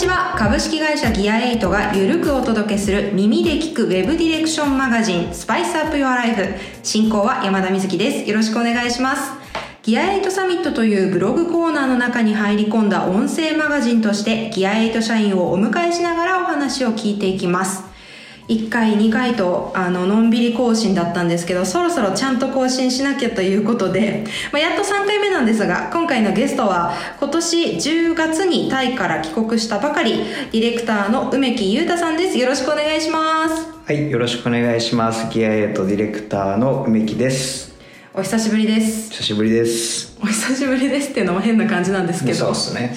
ちは。株式会社ギア8がゆるくお届けする耳で聞くウェブディレクションマガジンスパイスアップヨアライフ。進行は山田瑞希です。よろしくお願いします。ギア8サミットというブログコーナーの中に入り込んだ音声マガジンとしてギア8社員をお迎えしながらお話を聞いていきます。1回2回とあののんびり更新だったんですけどそろそろちゃんと更新しなきゃということで、まあ、やっと3回目なんですが今回のゲストは今年10月にタイから帰国したばかりディレクターの梅木裕太さんです。よろしくお願いします。はいよろしくお願いします。ギアエイトディレクターの梅木です。お久しぶりです。久しぶりです。お久しぶりですっていうのも変な感じなんですけど。そうですね。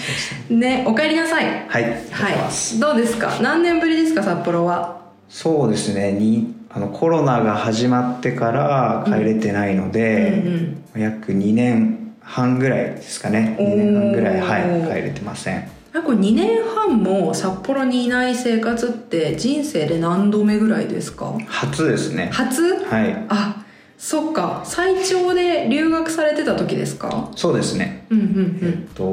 ねお帰りなさい。はいはい。どうですか？何年ぶりですか札幌は？そうですね。にあのコロナが始まってから帰れてないので、うん約2年半ぐらいですかね。2年半ぐらいはい帰れてません。これ2年半も札幌にいない生活って人生で何度目ぐらいですか？初ですね。初？はい。あそっか最長で留学されてた時ですか？そうですね。うんうんうん。えっと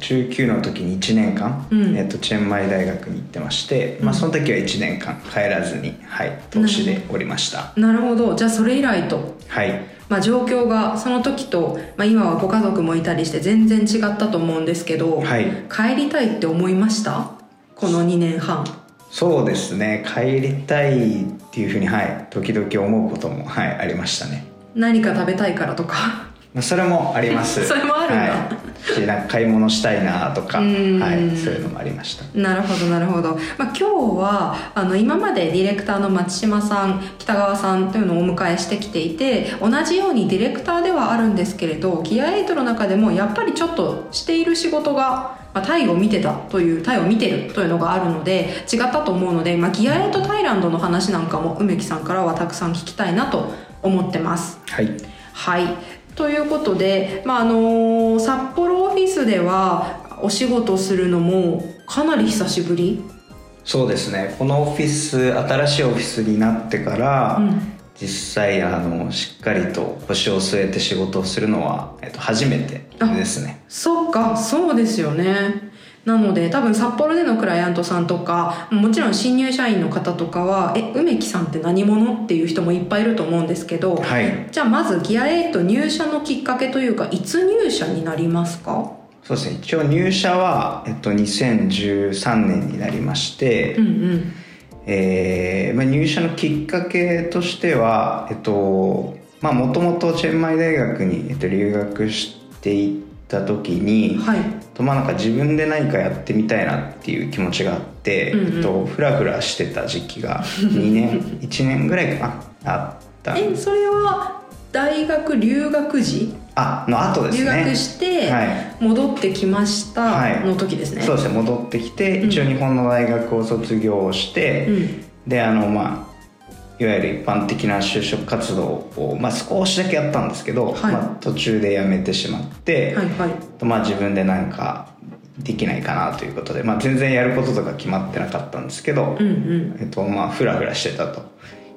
19の時に1年間、うん、えっと、チェンマイ大学に行ってまして、うん、まあ、その時は1年間帰らずにはい投資でおりました。なるほど。じゃあそれ以来と。はい。まあ、状況がその時と、まあ、今はご家族もいたりして全然違ったと思うんですけど、はい、帰りたいって思いました？この2年半。そうですね。帰りたいっていうふうにはい時々思うこともはいありましたね。何か食べたいからとか。それもあります。それもあるんだ、はい、なんか買い物したいなとかはい、そういうのもありました。なるほどなるほど、まあ、今日はあの今までディレクターの松島さん北川さんというのをお迎えしてきていて同じようにディレクターではあるんですけれどギア8の中でもやっぱりちょっとしている仕事がまあ、タイを見てたというタイを見てるというのがあるので違ったと思うので、まあ、ギアエイトタイランドの話なんかも梅木さんからはたくさん聞きたいなと思ってます。はい、はい。ということで、まああの札幌オフィスではお仕事するのもかなり久しぶり？そうですね。このオフィス新しいオフィスになってから、うん実際あのしっかりと腰を据えて仕事をするのは、えっと、初めてですね。そっかそうですよね。なので多分札幌でのクライアントさんとかもちろん新入社員の方とかは「え梅木さんって何者?」っていう人もいっぱいいると思うんですけど、はい、じゃあまずギア8入社のきっかけというかいつ入社になりますか？そうですね。一応入社は、えっと、2013年になりまして、うんうんえーまあ、入社のきっかけとしてはえっとまあもともとチェンマイ大学に、えっと、留学していった時に、はい、とまあなんか自分で何かやってみたいなっていう気持ちがあって、うんうん、えっと、フラフラしてた時期が2年 1年ぐらいかなあった。えそれは大学留学時？あの後ですね。留学して戻ってきましたの時ですね、はい、そうですね戻ってきて、一応日本の大学を卒業して、うん、であのまあいわゆる一般的な就職活動を、まあ、少しだけやったんですけど、はい、まあ、途中で辞めてしまって、はいはい、まあ、自分で何かできないかなということで、まあ、全然やることとか決まってなかったんですけど、うんうん、えっとまあ、フラフラしてたと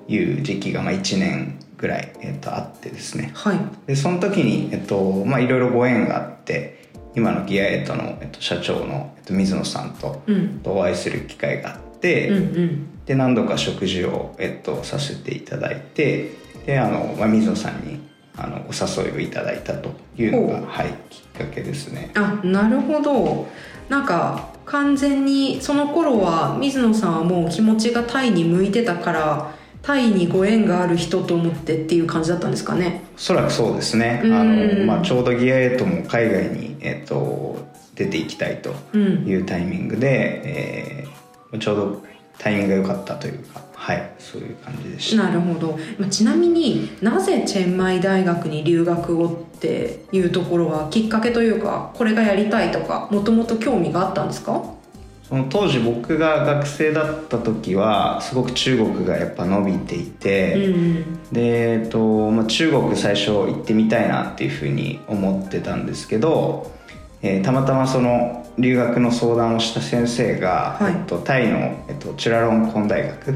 いう時期がまあ1年ぐらい、えっと、あってですね、はい、でその時に、えっとまあ、いろいろご縁があって今のギアエイトの、えっと、社長の、えっと、水野さんと,、とお会いする機会があって、うんうん、で何度か食事を、えっと、させていただいてであの、まあ、水野さんにあのお誘いをいただいたというのが、はい、きっかけですね。あなるほど。なんか完全にその頃は水野さんはもう気持ちがタイに向いてたからタイにご縁がある人と思ってっていう感じだったんですかね。おそらくそうですね。あの、まあ、ちょうどギアエイトも海外に、えーと、出ていきたいというタイミングで、うん、えー、ちょうどタイミングが良かったというかはいそういう感じでした。なるほど。ちなみになぜチェンマイ大学に留学をっていうところはきっかけというかこれがやりたいとかもともと興味があったんですか？その当時僕が学生だった時はすごく中国がやっぱ伸びていて、うん、で、えっとまあ、中国最初行ってみたいなっていうふうに思ってたんですけど、えー、たまたまその留学の相談をした先生が、はい、えっと、タイの、えっと、チュラロンコン大学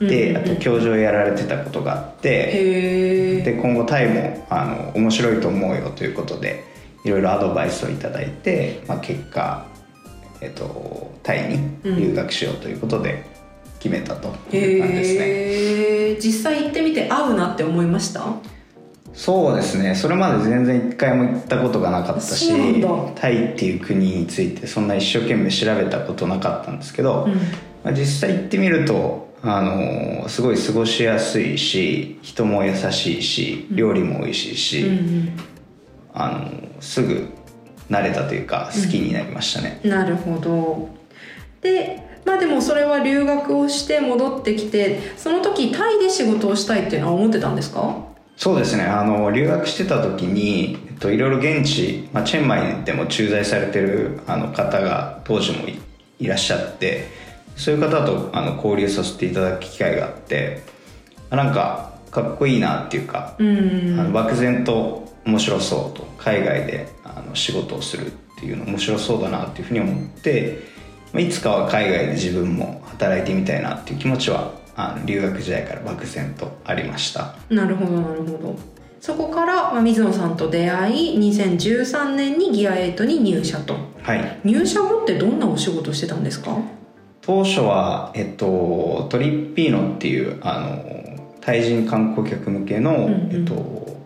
で、あと教授をやられてたことがあってで今後タイもあの面白いと思うよということでいろいろアドバイスを頂いて、まあ、結果えっと、タイに留学しようということで決めたという感じですね、へー。実際行ってみて合うなって思いました？そうですね。それまで全然一回も行ったことがなかったしタイっていう国についてそんな一生懸命調べたことなかったんですけど、うん。まあ、実際行ってみるとあのすごい過ごしやすいし人も優しいし料理も美味しいし、うん。あのすぐ慣れたというか好きになりましたね、うんなるほど。でまあでもそれは留学をして戻ってきてその時タイで仕事をしたいっていうのは思ってたんですか？そうですね。あの留学してた時に、えっと、いろいろ現地、まあ、チェンマイでも駐在されてるあの方が当時もいいらっしゃってそういう方とあの交流させていただく機会があってあなんかかっこいいなっていうか、うん。あの漠然と面白そうと海外であの仕事をするっていうの面白そうだなっていうふうに思って、まあ、いつかは海外で自分も働いてみたいなっていう気持ちはあの留学時代から漠然とありました。なるほどなるほど。そこから、まあ、水野さんと出会い2013年にギア8に入社と。はい。入社後ってどんなお仕事してたんですか？当初は、えっと、トリッピーノっていうあのタイ人観光客向けの、んうん。えっと、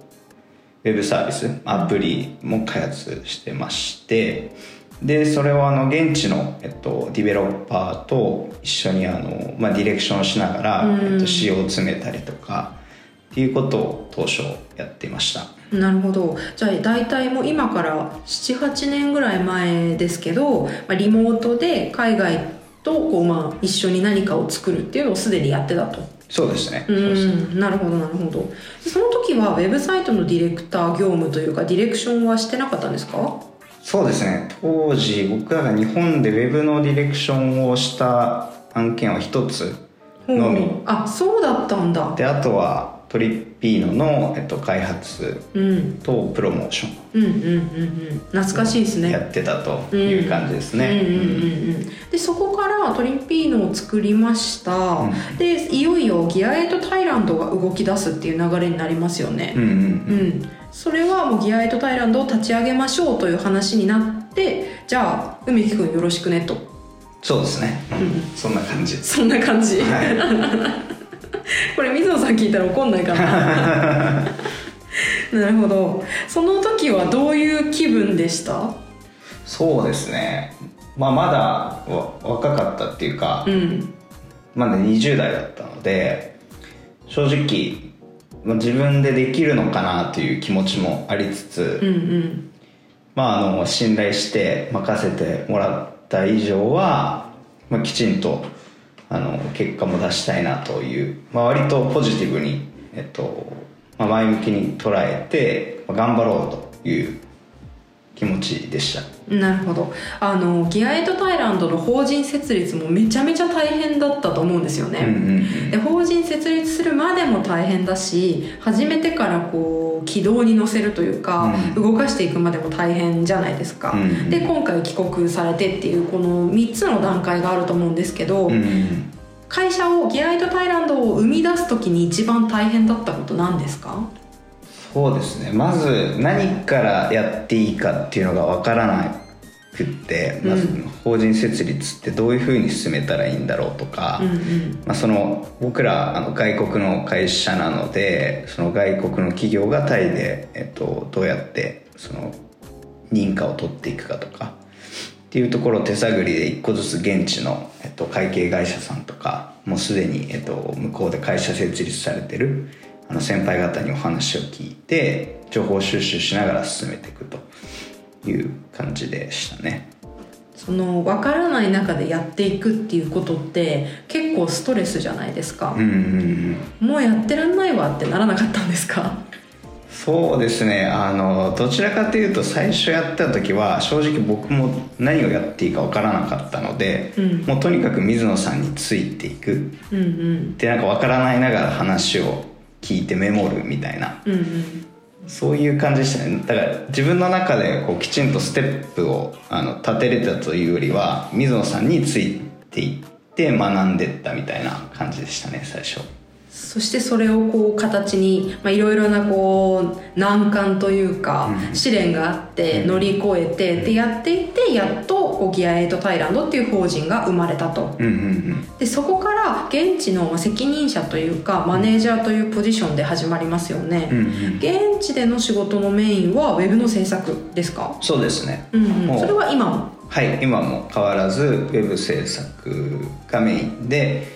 ウェブサービスアプリも開発してましてでそれをあの現地の、えっと、ディベロッパーと一緒にあの、まあ、ディレクションをしながら、うん。えっと、仕様を詰めたりとかっていうことを当初やっていました。なるほど。じゃあ大体もう今から78年ぐらい前ですけど、まあ、リモートで海外とこう、まあ、一緒に何かを作るっていうのをすでにやってたとそうですね、うん。なるほどなるほど。その時はウェブサイトのディレクター業務というかディレクションはしてなかったんですか？そうですね。当時僕らが日本でウェブのディレクションをした案件は一つのみ。あそうだったんだ。であとはトリッピーノの、えっと、開発うん。とプロモーショうんうんうんうん。懐かしいですね。ンやってたという感じですね、うんうんうんうん、でそこからトリンピーノを作りました、でいよいよギア8タイランドが動き出すっていう流れになりますよね。うんうんうん、それはもうギア8タイランドを立ち上げましょうという話になってじゃあ梅木君よろしくねと、そうですね、うん、そんな感じ。そんな感じ、は これ水野さん聞いたら怒んないかな なるほど。その時はどういう気分でした？そうですね。まあまだわ若かったっていうか、うん。まだ20代だったので正直まあ自分でできるのかなという気持ちもありつつ、うんうん。まあ、あの信頼して任せてもらった以上は、まあ、きちんとあの結果も出したいなという、まあ、割とポジティブに、えっとまあ、前向きに捉えて、まあ頑張ろうという気持ちでした。なるほど。あのギアエイトタイランドの法人設立もめちゃめちゃ大変だったと思うんですよね、うんうんうん。で法人設立するまでも大変だし始めてからこう軌道に乗せるというか、うん。動かしていくまでも大変じゃないですか、うん。で今回帰国されてっていうこの3つの段階があると思うんですけど、うんうん。会社をギアエイトタイランドを生み出す時に一番大変だったこと何ですか？そうですね。まず何からやっていいかっていうのが分からなくって、まずうん法人設立ってどういうふうに進めたらいいんだろうとか、うんうん。まあ、その僕らあの外国の会社なのでその外国の企業がタイで、えっと、どうやってその認可を取っていくかとかっていうところを手探りで一個ずつ現地の、えっと、会計会社さんとかもうすでに、えっと、向こうで会社設立されてるあの先輩方にお話を聞いて情報収集しながら進めていくという感じでしたね。その分からない中でやっていくっていうことって結構ストレスじゃないですか。うん、うんうんもうやってらんないわってならなかったんですか？そうですね。あのどちらかというと最初やった時は正直僕も何をやっていいか分からなかったので、うん。もうとにかく水野さんについていく。うんうん。でなんか分からないながら話を聞いてメモるみたいな。うんうん。そういう感じでしたね。だから自分の中でこうきちんとステップをあの立てれたというよりは水野さんについていって学んでったみたいな感じでしたね最初。そしてそれをこう形にいろいろなこう難関というか、試練があって乗り越えて、でやっていってやっとこうギアエイトタイランドっていう法人が生まれたと、でそこから現地の責任者というかマネージャーというポジションで始まりますよね、現地での仕事のメインはウェブの制作ですか？そうですね、うんうん、それは今も？はい今も変わらずウェブ制作がメインで、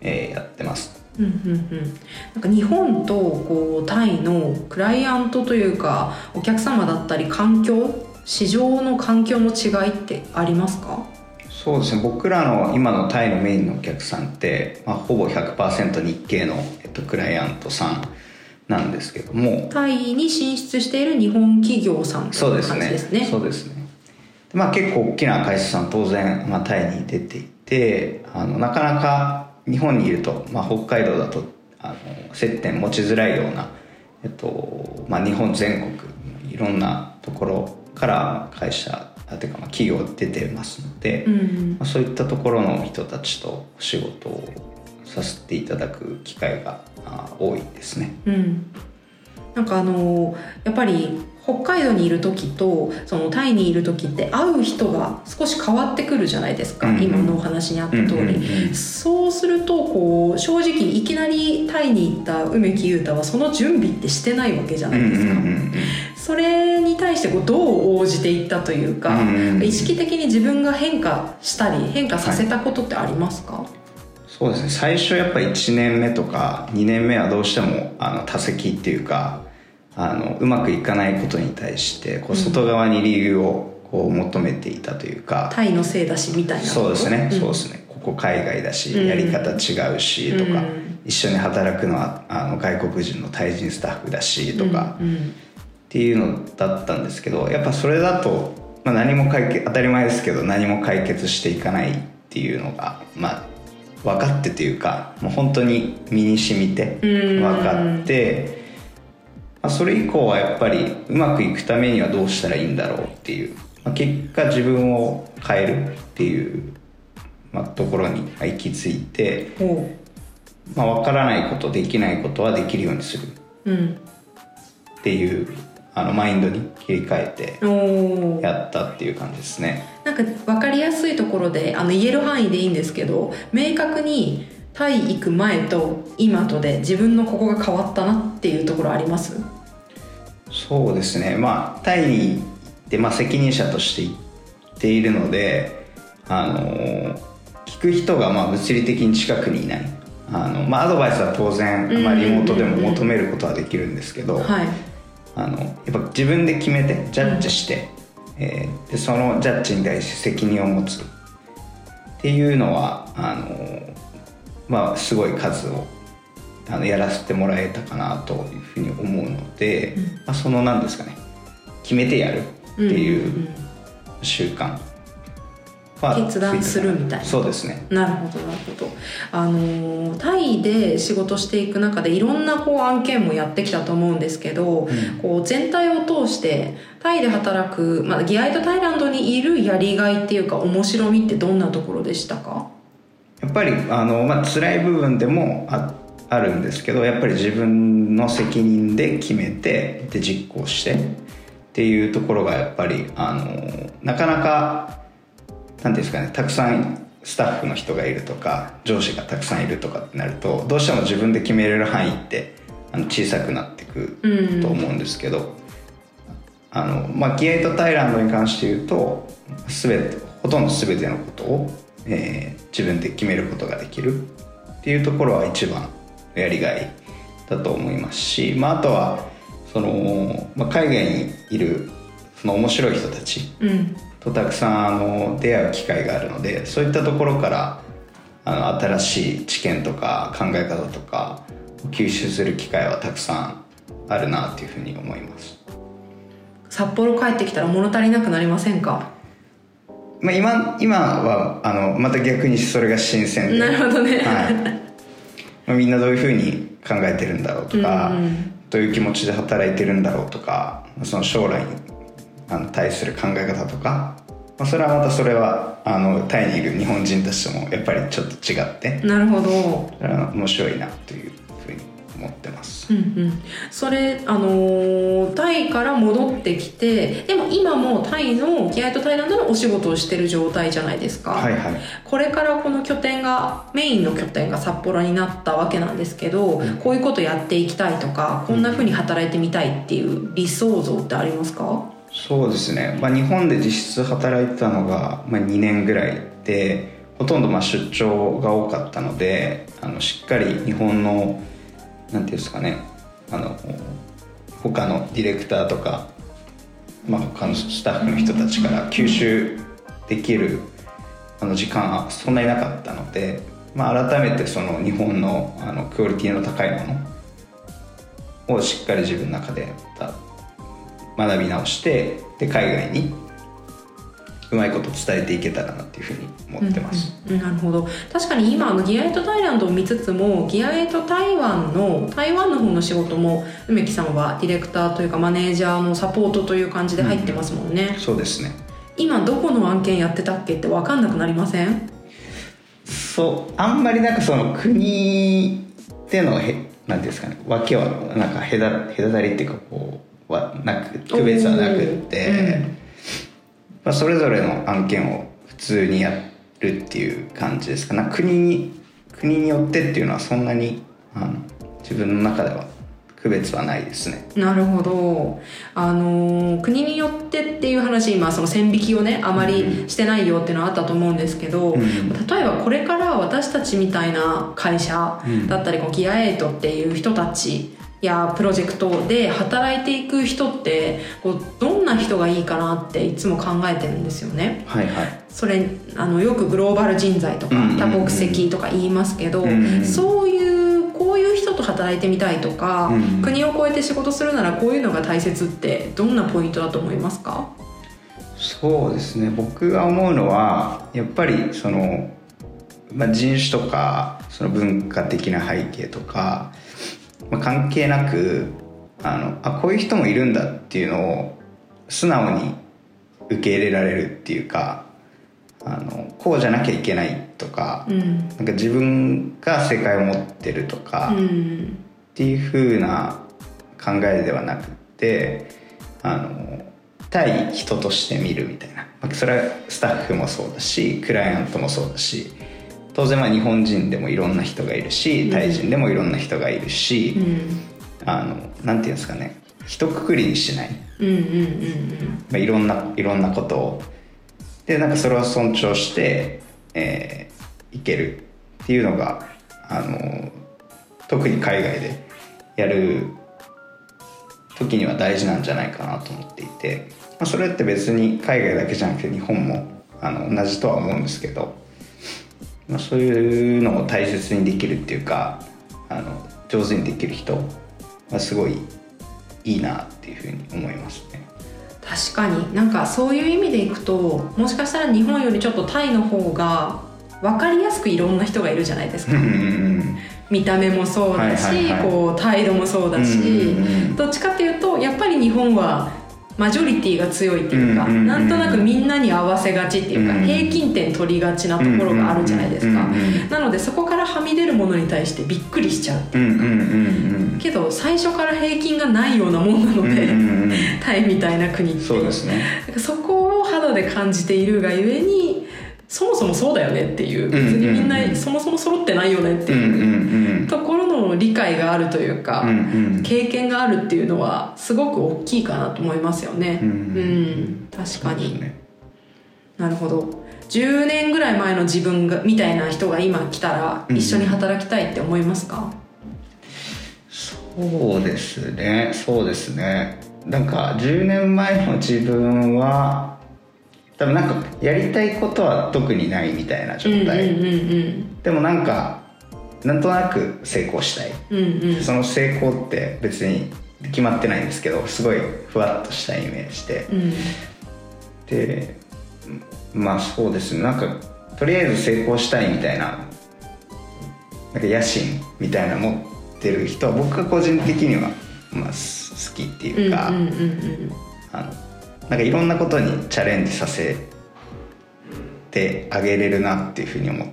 えー、やってます。うんうんうん、なんか日本とこうタイのクライアントというかお客様だったり環境市場の環境の違いってありますか？そうですね。僕らの今のタイのメインのお客さんって、まあ、ほぼ100%日系の、えっと、クライアントさんなんですけども。タイに進出している日本企業さんという感じですね。そうですね。まあ結構大きな会社さん当然、まあ、タイに出ていてあのなかなか日本にいると、まあ、北海道だとあの接点持ちづらいような、えっとまあ、日本全国いろんなところから会社ていうかまあ企業出てますので、うん、まあ、そういったところの人たちとお仕事をさせていただく機会が多いですね。うん、なんかあのやっぱり北海道にいる時とそのタイにいる時って会う人が少し変わってくるじゃないですか、うんうん、今のお話にあった通り、うんうんうん、そうするとこう正直いきなりタイに行った梅木裕太はその準備ってしてないわけじゃないですか、うんうんうん、それに対してこうどう応じていったというか、うんうんうん、意識的に自分が変化したり変化させたことってありますか、はい。そうですね。最初やっぱ1年目とか2年目はどうしてもあの多席っていうかあのうまくいかないことに対してこう外側に理由をこう求めていたというか、タイのせいだしみたいなそうですね、うん、そうですね。ここ海外だし、やり方違うしとか、うん、一緒に働くのはあの外国人のタイ人スタッフだしとか、っていうのだったんですけどやっぱそれだと、まあ、何も解決当たり前ですけど何も解決していかないっていうのがまあ分かってというかもう本当に身に染みて分かって。まあ、それ以降はやっぱりうまくいくためにはどうしたらいいんだろうっていう、まあ、結果自分を変えるっていう、まあ、ところに行き着いて、まあ、分からないことできないことはできるようにするっていう、あのマインドに切り替えてやったっていう感じですね。なんか分かりやすいところであの言える範囲でいいんですけど明確にタイ行く前と今とで自分のここが変わったなっていうところあります？そうですね。まあタイに行って、まあ、責任者として行っているのであの聞く人がまあ物理的に近くにいない。あの、まあ、アドバイスは当然、まあ、リモートでも求めることはできるんですけど、あのやっぱ自分で決めてジャッジして、うん、えー、でそのジャッジに対して責任を持つ。っていうのはあの、まあ、すごい数をあのやらせてもらえたかなというふうに思うので、うん、まあ、その何ですかね。決めてやるっていう習慣決断するみたいな。そうですね。なるほどなるほど。あのタイで仕事していく中でいろんなこう案件もやってきたと思うんですけど、うん、こう全体を通してタイで働く、まあ、ギアイトタイランドにいるやりがいっていうか面白みってどんなところでしたか？やっぱりあの、まあ辛い部分でもああるんですけどやっぱり自分の責任で決めてで実行してっていうところがやっぱりあのなかなか何ですかねたくさんスタッフの人がいるとか上司がたくさんいるとかってなるとどうしても自分で決めれる範囲ってあの小さくなってくと思うんですけど、うん、あのまあ、ギエイトタイランドに関して言うと全てほとんど全てのことを、えー、自分で決めることができる。っていうところは一番やりがいだと思いますし、まあ、あとはその、まあ、海外にいるその面白い人たちとたくさんあの出会う機会があるのでそういったところからあの新しい知見とか考え方とか吸収する機会はたくさんあるなというふうに思います。札幌帰ってきたら物足りなくなりませんか？まあ今今はあのまた逆にそれが新鮮で。なるほどね、はい。まあ、みんなどういうふうに考えてるんだろうとか、うんうん、どういう気持ちで働いてるんだろうとかその将来に対する考え方とか、まあ、それはまたそれはあのタイにいる日本人たちともやっぱりちょっと違ってなるほど。面白いなというふううんうん、それあのー、タイから戻ってきてでも今もタイのギアイトタイランドのお仕事をしてる状態じゃないですか、はいはい、これからこの拠点がメインの拠点が札幌になったわけなんですけど、うん、こういうことやっていきたいとかこんなふうに働いてみたいっていう理想像ってありますか？そうですね、まあ、日本で実質働いてたのが、まあ、2年ぐらいでほとんどまあ出張が多かったのであのしっかり日本のなんていうんですかねあの他のディレクターとか、まあ、他のスタッフの人たちから吸収できるあの時間はそんなになかったので、まあ、改めてその日本のあのクオリティの高いものをしっかり自分の中で学び直してで海外にうまいこと伝えていけたらなっていうふうに思ってます、うんうん、なるほど。確かに今のギアエイトタイランドを見つつもギアエイト台湾の台湾の方の仕事も梅木さんはディレクターというかマネージャーのサポートという感じで入ってますもんね、うん、そうですね。今どこの案件やってたっけって分かんなくなりません？そうあんまりなんかその国でのへなんですかね訳はなんか隔隔たりっていうかこうはなく区別はなくって、まあ、それぞれの案件を普通にやるっていう感じですか。な国に国によってっていうのはそんなにあの自分の中では区別はないですね。なるほど。あの国によってっていう話今その線引きをねあまりしてないよっていうのはあったと思うんですけど、うん、例えばこれから私たちみたいな会社だったり、こうギアエイトっていう人たちやプロジェクトで働いていく人ってこうどんな人がいいかなっていつも考えてるんですよね。はいはい、それあのよくグローバル人材とか多国籍とか言いますけど、そういうこういう人と働いてみたいとか、うん、国を越えて仕事するならこういうのが大切ってどんなポイントだと思いますか？そうですね。僕が思うのはやっぱりその、まあ、人種とかその文化的な背景とかまあ、関係なくあのあこういう人もいるんだっていうのを素直に受け入れられるっていうかあのこうじゃなきゃいけないとかうん、なんか自分が正解を持ってるとか、うん、っていうふうな考えではなくてあの対人として見るみたいな。それはスタッフもそうだしクライアントもそうだし当然まあ日本人でもいろんな人がいるしタイ人でもいろんな人がいるし、うん、あのなんていうんですかね。一括りにしない、うんうん。まあ、いろんないろんなことを。でなんかそれを尊重して、えー、いけるっていうのがあの特に海外でやる時には大事なんじゃないかなと思っていて、まあ、それって別に海外だけじゃなくて日本もあの同じとは思うんですけどまあ、そういうのを大切にできるっていうかあの上手にできる人はすごいいいなっていうふうに思いますね。確かになんかそういう意味でいくともしかしたら日本よりちょっとタイの方が分かりやすくいろんな人がいるじゃないですか。見た目もそうだし、こう態度もそうだし、どっちかっていうとやっぱり日本はマジョリティが強いっていうか、なんとなくみんなに合わせがちっていうか、平均点取りがちなところがあるじゃないですか、なのでそこからはみ出るものに対してびっくりしちゃうっていう。か、けど最初から平均がないようなもんなので、タイみたいな国って。そうですね。そこを肌で感じているがゆえにそもそもそうだよねっていう。別にみんなそもそも揃ってないよねっていうところの理解があるというか経験があるっていうのはすごく大きいかなと思いますよね。うん確かに。なるほど。10年ぐらい前の自分がみたいな人が今来たら一緒に働きたいって思いますか、そうですね。そうですね。なんか10年前の自分は多分なんかやりたいことは特にないみたいな状態、うんうんうんうん、でもなんかなんとなく成功したい、うんうん、その成功って別に決まってないんですけどすごいふわっとしたイメージで、うん、でまあそうですね。なんかとりあえず成功したいみたいななんか野心みたいな持ってる人は僕は個人的には、まあ、好きっていうか、うなんかいろんなことにチャレンジさせてあげれるなっていうふうに思っ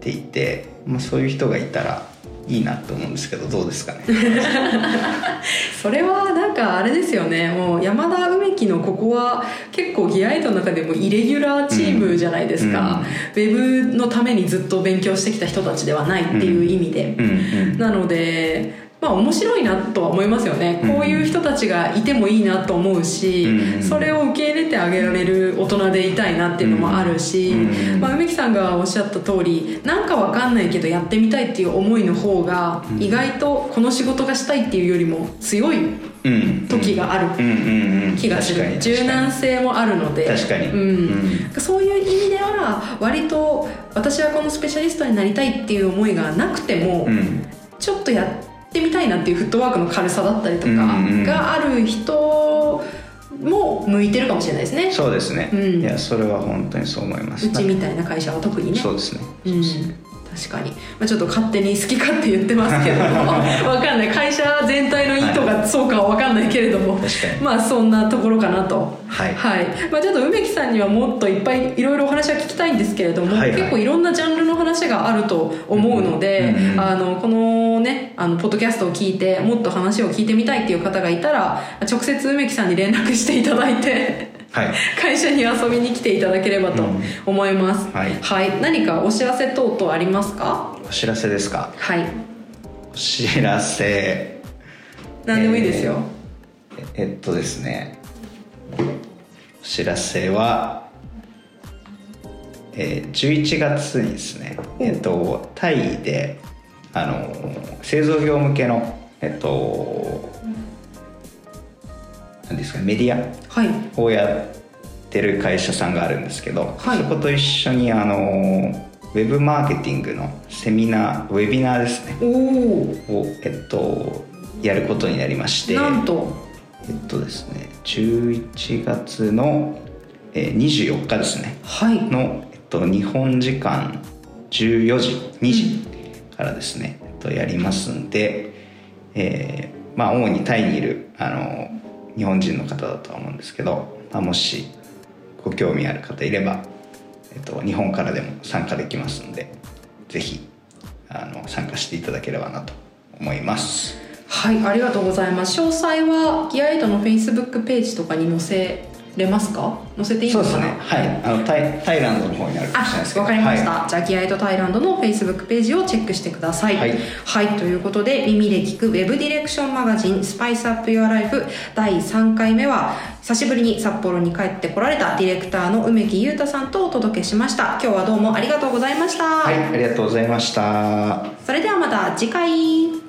ていて、まあ、そういう人がいたらいいなと思うんですけどどうですかね。それはなんかあれですよね。もう山田梅木のここは結構ギアエイトの中でもイレギュラーチームじゃないですか、うん、ウェブのためにずっと勉強してきた人たちではないっていう意味で、なのでまあ面白いなとは思いますよね、こういう人たちがいてもいいなと思うし、うん、それを受け入れてあげられる大人でいたいなっていうのもあるし、うん、まあ、梅木さんがおっしゃった通りなんかわかんないけどやってみたいっていう思いの方が意外とこの仕事がしたいっていうよりも強い時がある気がする。柔軟性もあるので。確かに、うん、そういう意味では割と私はこのスペシャリストになりたいっていう思いがなくても、ちょっとやってってみたいなっていうフットワークの軽さだったりとかがある人も向いてるかもしれないですね。そうですね、うん、いやそれは本当にそう思います。うちみたいな会社は特にね。そうですね、うん。確かに、まあ、ちょっと勝手に好き勝手言ってますけども。分かんないそうかは分かんないけれども、はい、まあそんなところかなと。はい、はい。まあ、ちょっと梅木さんにはもっといっぱいいろいろお話は聞きたいんですけれども、はいはい、結構いろんなジャンルの話があると思うので、うんうん、あのこのねあのポッドキャストを聞いてもっと話を聞いてみたいっていう方がいたら直接梅木さんに連絡していただいてはい、会社に遊びに来ていただければと思います、うん、はい、はい、何かお知らせ等々ありますか？お知らせですか？はい。お知らせ何でもいいですよ、えー、えっとですね。お知らせはえー、11月にですね、えっと、タイであの製造業向けの、えっと、何ですかメディアをやってる会社さんがあるんですけど、はい、そこと一緒にあのウェブマーケティングのセミナーウェビナーですね。を、えっと、やることになりましてなんと。えっとですね11月の、えー、24日ですね、はい、の、えっと、日本時間14時2時からですね、うん、えっと、やりますんで、えー、まあ主にタイにいるあの日本人の方だとは思うんですけど、まあ、もしご興味ある方いれば、えっと、日本からでも参加できますのでぜひあの参加していただければなと思いますはいありがとうございます。詳細はギアエイトのフェイスブックページとかに載せれますか？載せていいのか？なそうですね。はい。あのタイタイランドの方にあるかもしれないですけど。わかりました、はい、じゃあギアイトタイランドのフェイスブックページをチェックしてください、はい、はい、ということで耳で聞くウェブディレクションマガジンスパイスアップユアライフ第3回目は久しぶりに札幌に帰ってこられたディレクターの梅木裕太さんとお届けしました。今日はどうもありがとうございました。はいありがとうございました。それではまた次回